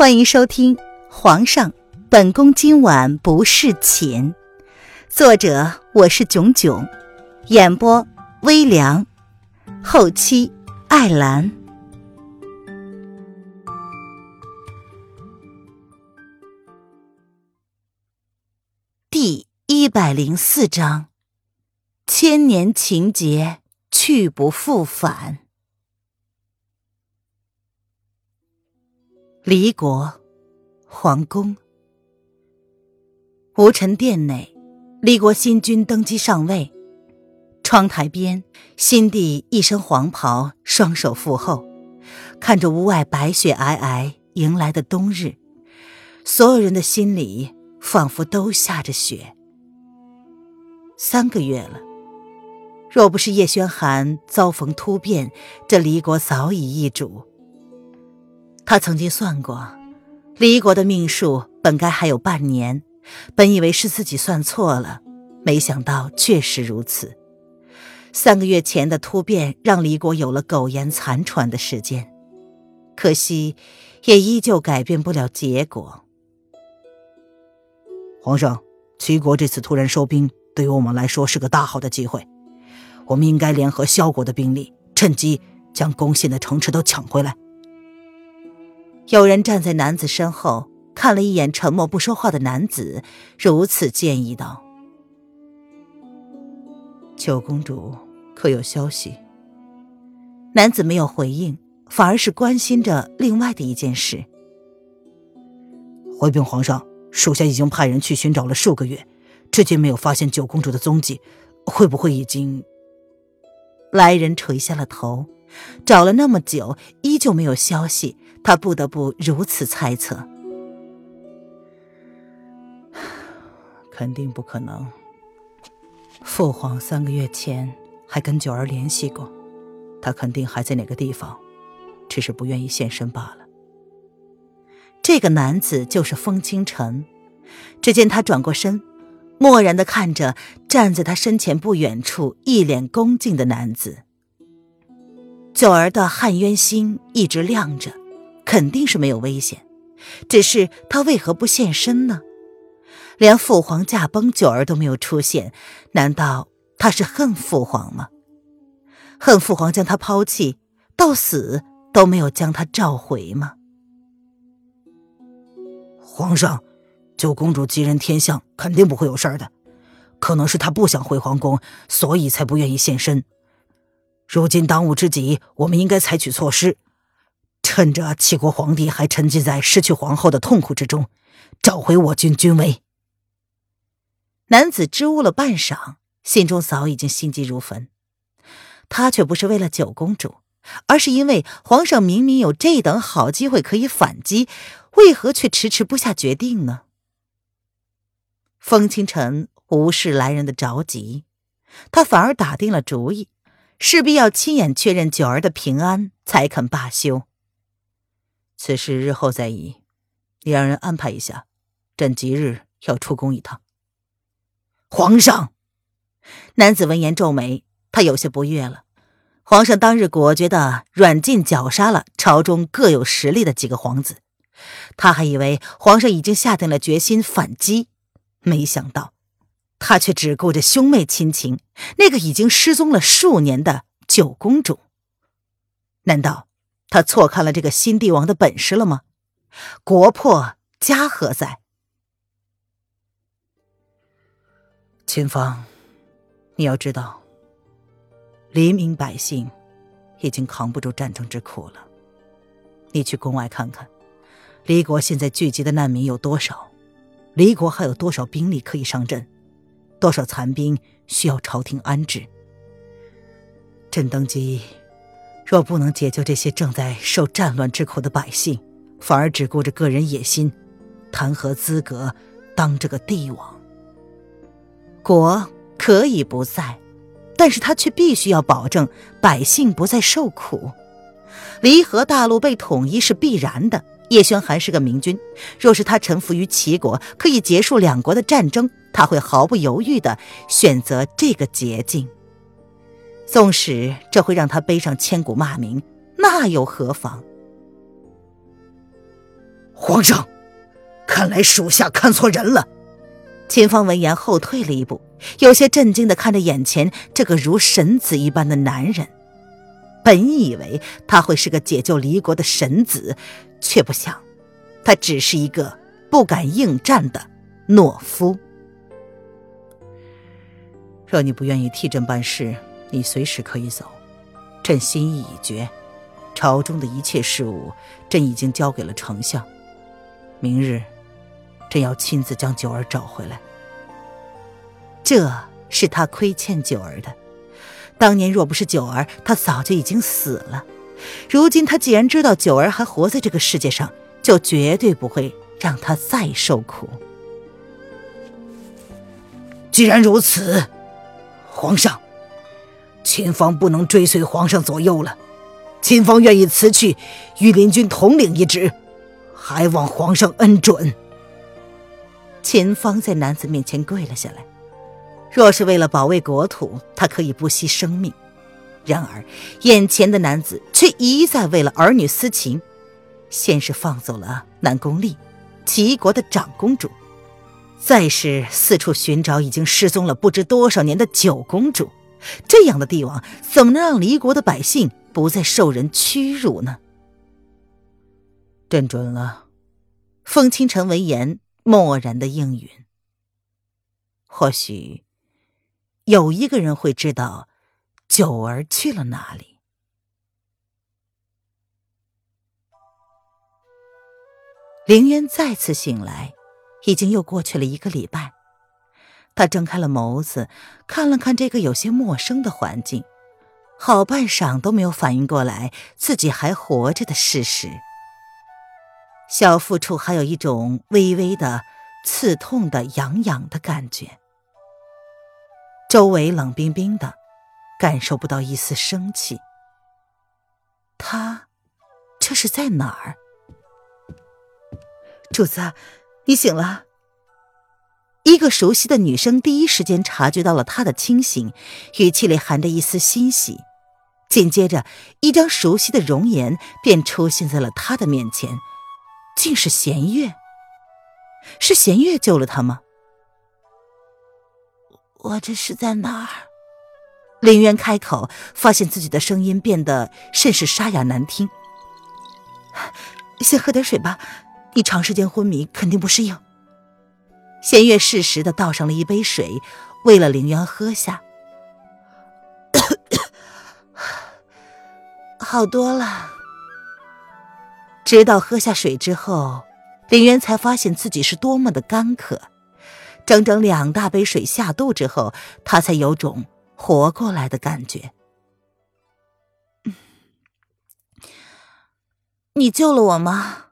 欢迎收听《皇上，本宫今晚不侍寝》，作者我是囧囧，演播微凉，后期艾兰。第一百零四章，千年情劫去不复返。离国皇宫，无尘殿内，离国新君登基上位。窗台边，新帝一身黄袍，双手负后，看着屋外白雪皑皑迎来的冬日，所有人的心里仿佛都下着雪。三个月了，若不是叶宣寒遭逢突变，这离国早已易主。他曾经算过，离国的命数本该还有半年，本以为是自己算错了，没想到确实如此。三个月前的突变让离国有了苟延残喘的时间，可惜也依旧改变不了结果。皇上，齐国这次突然收兵，对于我们来说是个大好的机会，我们应该联合萧国的兵力，趁机将攻陷的城池都抢回来。有人站在男子身后，看了一眼沉默不说话的男子，如此建议道：“九公主可有消息？”男子没有回应，反而是关心着另外的一件事。回禀皇上，属下已经派人去寻找了数个月，至今没有发现九公主的踪迹，会不会已经……来人垂下了头，找了那么久，依旧没有消息。他不得不如此猜测，肯定不可能。父皇三个月前还跟九儿联系过，他肯定还在哪个地方，只是不愿意现身罢了。这个男子就是风清晨。只见他转过身，漠然的看着站在他身前不远处一脸恭敬的男子。九儿的汉渊心一直亮着。肯定是没有危险，只是他为何不现身呢？连父皇驾崩，九儿都没有出现，难道他是恨父皇吗？恨父皇将他抛弃，到死都没有将他召回吗？皇上，九公主吉人天相，肯定不会有事儿的。可能是她不想回皇宫，所以才不愿意现身。如今当务之急，我们应该采取措施。趁着齐国皇帝还沉浸在失去皇后的痛苦之中，找回我军军威。男子支吾了半晌，心中早已经心急如焚。他却不是为了九公主，而是因为皇上明明有这等好机会可以反击，为何却迟迟不下决定呢？风清晨无视来人的着急，他反而打定了主意，势必要亲眼确认九儿的平安，才肯罢休。此事日后再议，你让人安排一下，朕即日要出宫一趟。皇上，男子闻言皱眉，他有些不悦了。皇上当日果决的软禁绞杀了朝中各有实力的几个皇子，他还以为皇上已经下定了决心反击，没想到他却只顾着兄妹亲情，那个已经失踪了数年的九公主。难道？他错看了这个新帝王的本事了吗？国破家何在？秦芳，你要知道，黎民百姓已经扛不住战争之苦了。你去宫外看看，黎国现在聚集的难民有多少？黎国还有多少兵力可以上阵？多少残兵需要朝廷安置？朕登基。若不能解救这些正在受战乱之苦的百姓，反而只顾着个人野心，谈何资格当这个帝王？国可以不在，但是他却必须要保证百姓不再受苦。离合大陆被统一是必然的。叶宣寒是个明君，若是他臣服于齐国，可以结束两国的战争，他会毫不犹豫的选择这个捷径。纵使这会让他背上千古骂名，那又何妨？皇上，看来属下看错人了。秦芳闻言后退了一步，有些震惊的看着眼前这个如神子一般的男人。本以为他会是个解救离国的神子，却不想，他只是一个不敢应战的懦夫。若你不愿意替朕办事，你随时可以走。朕心意已决，朝中的一切事务，朕已经交给了丞相。明日，朕要亲自将九儿找回来。这是他亏欠九儿的。当年若不是九儿，他早就已经死了。如今他既然知道九儿还活在这个世界上，就绝对不会让他再受苦。既然如此，皇上。秦芳不能追随皇上左右了，秦芳愿意辞去御林军统领一职，还望皇上恩准。秦芳在男子面前跪了下来，若是为了保卫国土，他可以不惜生命；然而眼前的男子却一再为了儿女私情，先是放走了南宫丽，齐国的长公主，再是四处寻找已经失踪了不知多少年的九公主。这样的帝王怎么能让离国的百姓不再受人屈辱呢？朕准了。风清晨闻言，默然的应允。或许有一个人会知道九儿去了哪里。凌渊再次醒来，已经又过去了一个礼拜。他睁开了眸子，看了看这个有些陌生的环境，好半晌都没有反应过来自己还活着的事实。小腹处还有一种微微的刺痛的痒痒的感觉。周围冷冰冰的，感受不到一丝生气。他这是在哪儿？主子，你醒了。一个熟悉的女生第一时间察觉到了他的清醒，语气里含着一丝欣喜。紧接着，一张熟悉的容颜便出现在了他的面前，竟是弦月。是弦月救了他吗？我这是在哪儿？林渊开口，发现自己的声音变得甚是沙哑难听。先喝点水吧，你长时间昏迷肯定不适应。弦月适时的倒上了一杯水，喂了凌渊喝下，好多了。直到喝下水之后，凌渊才发现自己是多么的干渴。整整两大杯水下肚之后，他才有种活过来的感觉。你救了我吗？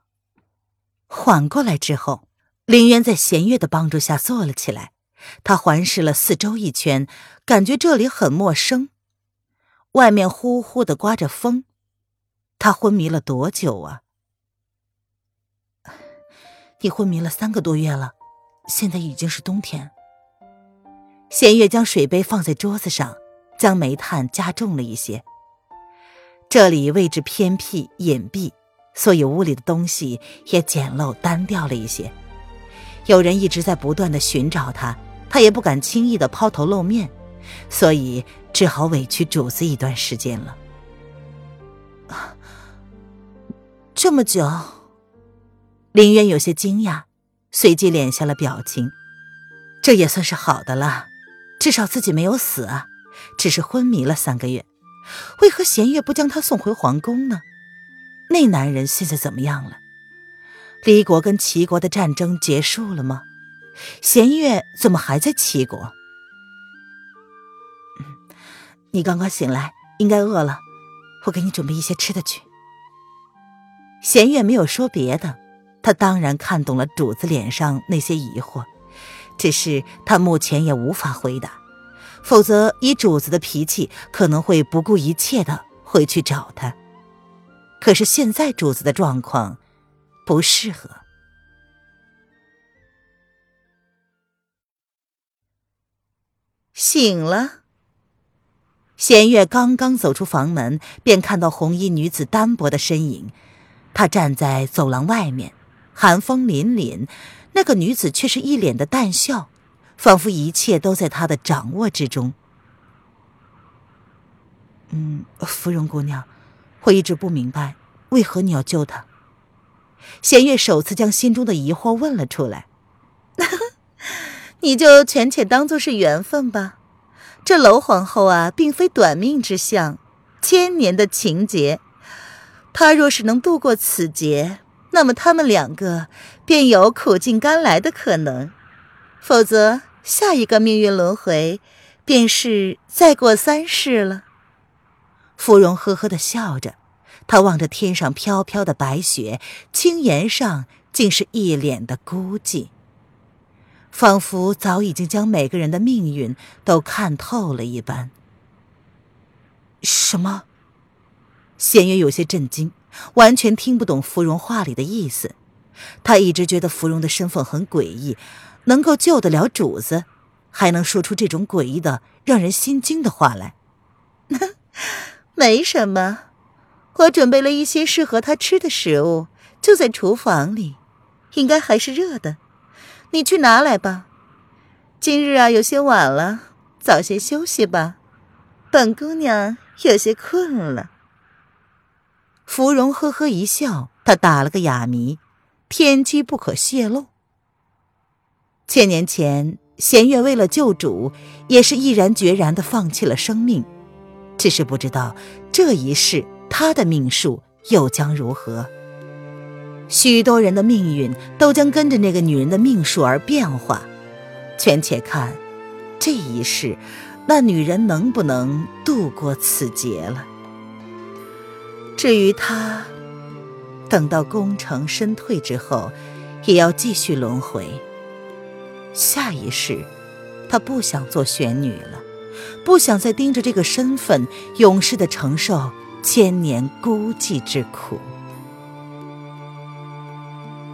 缓过来之后。林渊在弦月的帮助下坐了起来，他环视了四周一圈，感觉这里很陌生。外面呼呼的刮着风，他昏迷了多久啊？你昏迷了三个多月了，现在已经是冬天。弦月将水杯放在桌子上，将煤炭加重了一些。这里位置偏僻隐蔽，所以屋里的东西也简陋单调了一些。有人一直在不断的寻找他，他也不敢轻易的抛头露面，所以只好委屈主子一段时间了。这么久，林渊有些惊讶，随即敛下了表情。这也算是好的了，至少自己没有死啊，只是昏迷了三个月。为何弦月不将他送回皇宫呢？那男人现在怎么样了？离国跟齐国的战争结束了吗？弦月怎么还在齐国？你刚刚醒来，应该饿了，我给你准备一些吃的去。弦月没有说别的，他当然看懂了主子脸上那些疑惑，只是他目前也无法回答，否则以主子的脾气，可能会不顾一切的回去找他。可是现在主子的状况。不适合。醒了。弦月刚刚走出房门，便看到红衣女子单薄的身影。她站在走廊外面，寒风凛凛，那个女子却是一脸的淡笑，仿佛一切都在她的掌握之中。嗯，芙蓉姑娘，我一直不明白，为何你要救她。弦月首次将心中的疑惑问了出来。你就权且当做是缘分吧。这娄皇后啊，并非短命之相，千年的情劫。她若是能度过此劫，那么他们两个便有苦尽甘来的可能；否则，下一个命运轮回，便是再过三世了。芙蓉呵呵的笑着，他望着天上飘飘的白雪，青颜上竟是一脸的孤寂。仿佛早已经将每个人的命运都看透了一般。什么？弦月有些震惊，完全听不懂芙蓉话里的意思。他一直觉得芙蓉的身份很诡异，能够救得了主子，还能说出这种诡异的、让人心惊的话来。没什么，我准备了一些适合他吃的食物，就在厨房里，应该还是热的。你去拿来吧。今日啊，有些晚了，早些休息吧。本姑娘有些困了。芙蓉呵呵一笑，她打了个哑谜，天机不可泄露。千年前，弦月为了救主，也是毅然决然的放弃了生命，只是不知道这一世他的命数又将如何。许多人的命运都将跟着那个女人的命数而变化，全且看这一世，那女人能不能度过此劫了。至于他，等到功成身退之后，也要继续轮回。下一世，他不想做玄女了，不想再盯着这个身份，永世的承受千年孤寂之苦。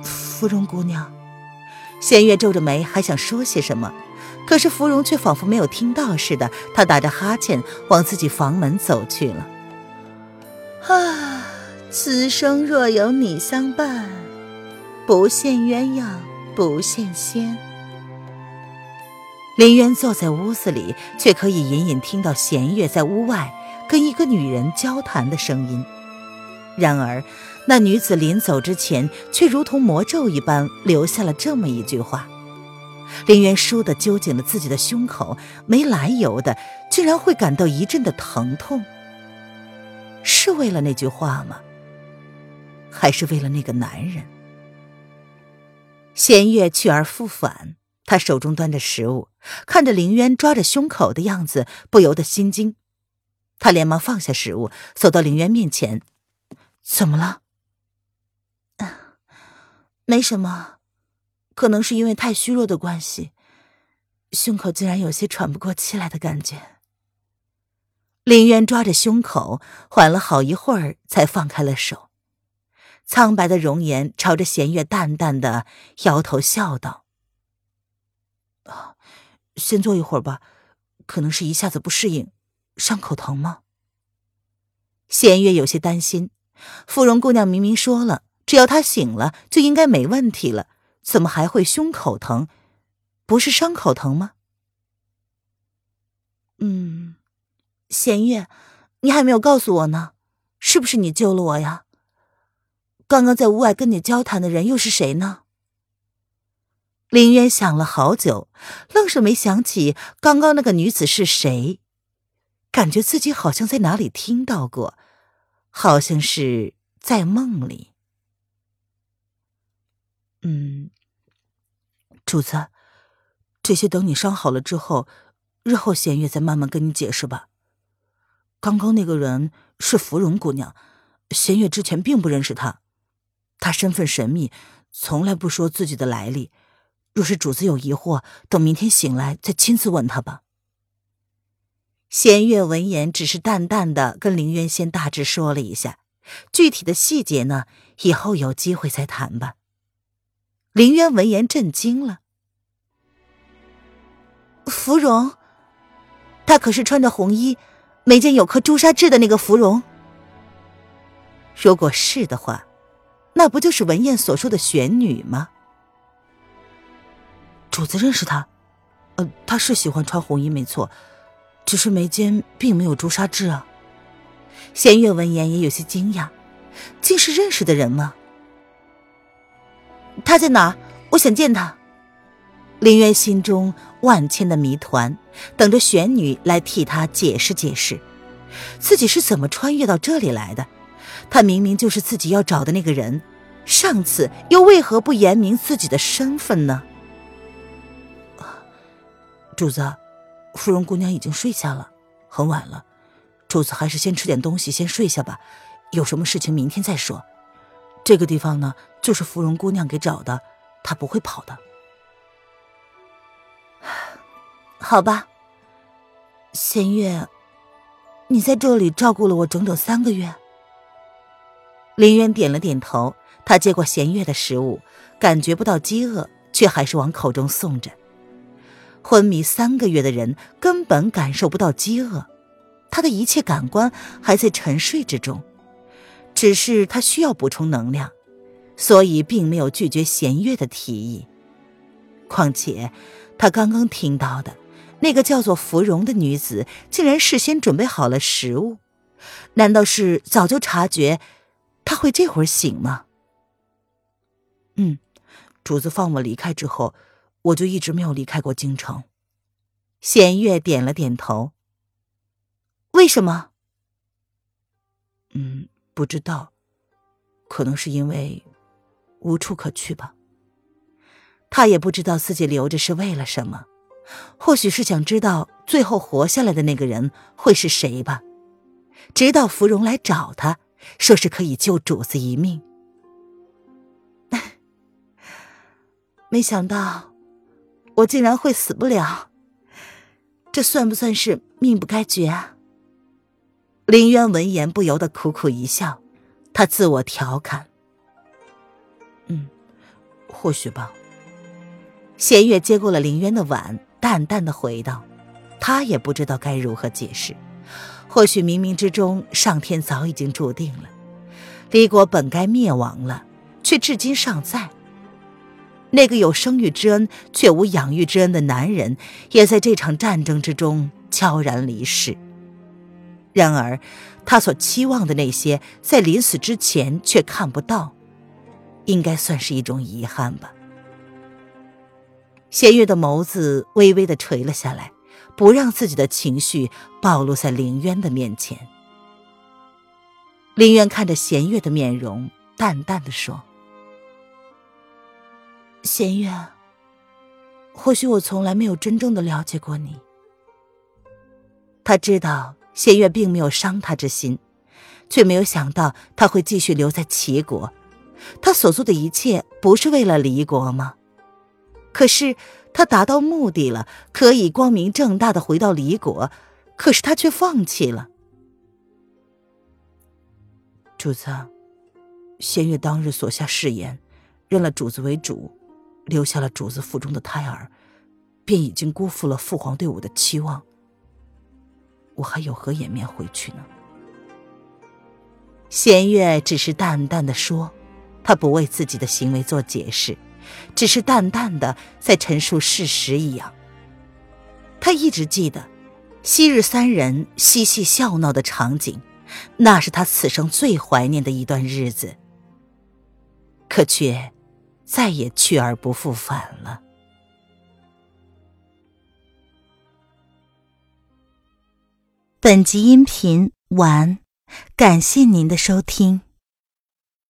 芙蓉姑娘，弦月皱着眉，还想说些什么，可是芙蓉却仿佛没有听到似的，她打着哈欠往自己房门走去了。啊，此生若有你相伴，不羡鸳鸯不羡仙。林渊坐在屋子里，却可以隐隐听到弦月在屋外跟一个女人交谈的声音。然而。那女子临走之前，却如同魔咒一般留下了这么一句话。林渊倏地揪紧了自己的胸口，没来由的，居然会感到一阵的疼痛。是为了那句话吗？还是为了那个男人？弦月去而复返，他手中端着食物，看着林渊抓着胸口的样子，不由得心惊。他连忙放下食物，走到林渊面前：“怎么了？”没什么，可能是因为太虚弱的关系，胸口竟然有些喘不过气来的感觉。林渊抓着胸口，缓了好一会儿，才放开了手，苍白的容颜朝着弦月淡淡的摇头笑道：“啊，先坐一会儿吧，可能是一下子不适应，伤口疼吗？”弦月有些担心，芙蓉姑娘明明说了。只要她醒了，就应该没问题了。怎么还会胸口疼？不是伤口疼吗？嗯，弦月，你还没有告诉我呢，是不是你救了我呀？刚刚在屋外跟你交谈的人又是谁呢？林渊想了好久，愣是没想起刚刚那个女子是谁，感觉自己好像在哪里听到过，好像是在梦里。嗯，主子，这些等你伤好了之后，日后弦月再慢慢跟你解释吧。刚刚那个人是芙蓉姑娘，弦月之前并不认识她，她身份神秘，从来不说自己的来历。若是主子有疑惑，等明天醒来再亲自问她吧。弦月闻言，只是淡淡的跟林渊仙大致说了一下，具体的细节呢，以后有机会再谈吧。林渊闻言震惊了。芙蓉，她可是穿着红衣、眉间有颗朱砂痣的那个芙蓉。如果是的话，那不就是文燕所说的玄女吗？主子认识她，呃，她是喜欢穿红衣，没错，只是眉间并没有朱砂痣啊。弦月闻言也有些惊讶，竟是认识的人吗？他在哪？我想见他。林渊心中万千的谜团，等着玄女来替他解释解释，自己是怎么穿越到这里来的？他明明就是自己要找的那个人，上次又为何不言明自己的身份呢？主子，芙蓉姑娘已经睡下了，很晚了，主子还是先吃点东西，先睡下吧。有什么事情明天再说。这个地方呢，就是芙蓉姑娘给找的，她不会跑的。好吧，弦月，你在这里照顾了我整整三个月。林渊点了点头，他接过弦月的食物，感觉不到饥饿，却还是往口中送着。昏迷三个月的人根本感受不到饥饿，他的一切感官还在沉睡之中，只是他需要补充能量，所以并没有拒绝弦月的提议。况且，他刚刚听到的。那个叫做芙蓉的女子竟然事先准备好了食物，难道是早就察觉他会这会儿醒吗？嗯，主子放我离开之后，我就一直没有离开过京城。弦月点了点头。为什么？嗯，不知道，可能是因为无处可去吧。他也不知道自己留着是为了什么。或许是想知道最后活下来的那个人会是谁吧，直到芙蓉来找他，说是可以救主子一命。没想到我竟然会死不了，这算不算是命不该绝啊？林渊闻言不由得苦苦一笑，他自我调侃：“嗯，或许吧。”弦月接过了林渊的碗。淡淡的回道：“他也不知道该如何解释。或许冥冥之中，上天早已经注定了，李国本该灭亡了，却至今尚在。那个有生育之恩却无养育之恩的男人，也在这场战争之中悄然离世。然而，他所期望的那些，在临死之前却看不到，应该算是一种遗憾吧。”弦月的眸子微微的垂了下来，不让自己的情绪暴露在林渊的面前。林渊看着弦月的面容，淡淡的说：“弦月，或许我从来没有真正的了解过你。”他知道弦月并没有伤他之心，却没有想到他会继续留在齐国。他所做的一切，不是为了离国吗？可是他达到目的了，可以光明正大的回到离国，可是他却放弃了。主子，仙月当日所下誓言，认了主子为主，留下了主子腹中的胎儿，便已经辜负了父皇对我的期望。我还有何颜面回去呢？弦月只是淡淡的说，他不为自己的行为做解释。只是淡淡的在陈述事实一样。他一直记得，昔日三人嬉戏笑闹的场景，那是他此生最怀念的一段日子。可却，再也去而不复返了。本集音频完，感谢您的收听。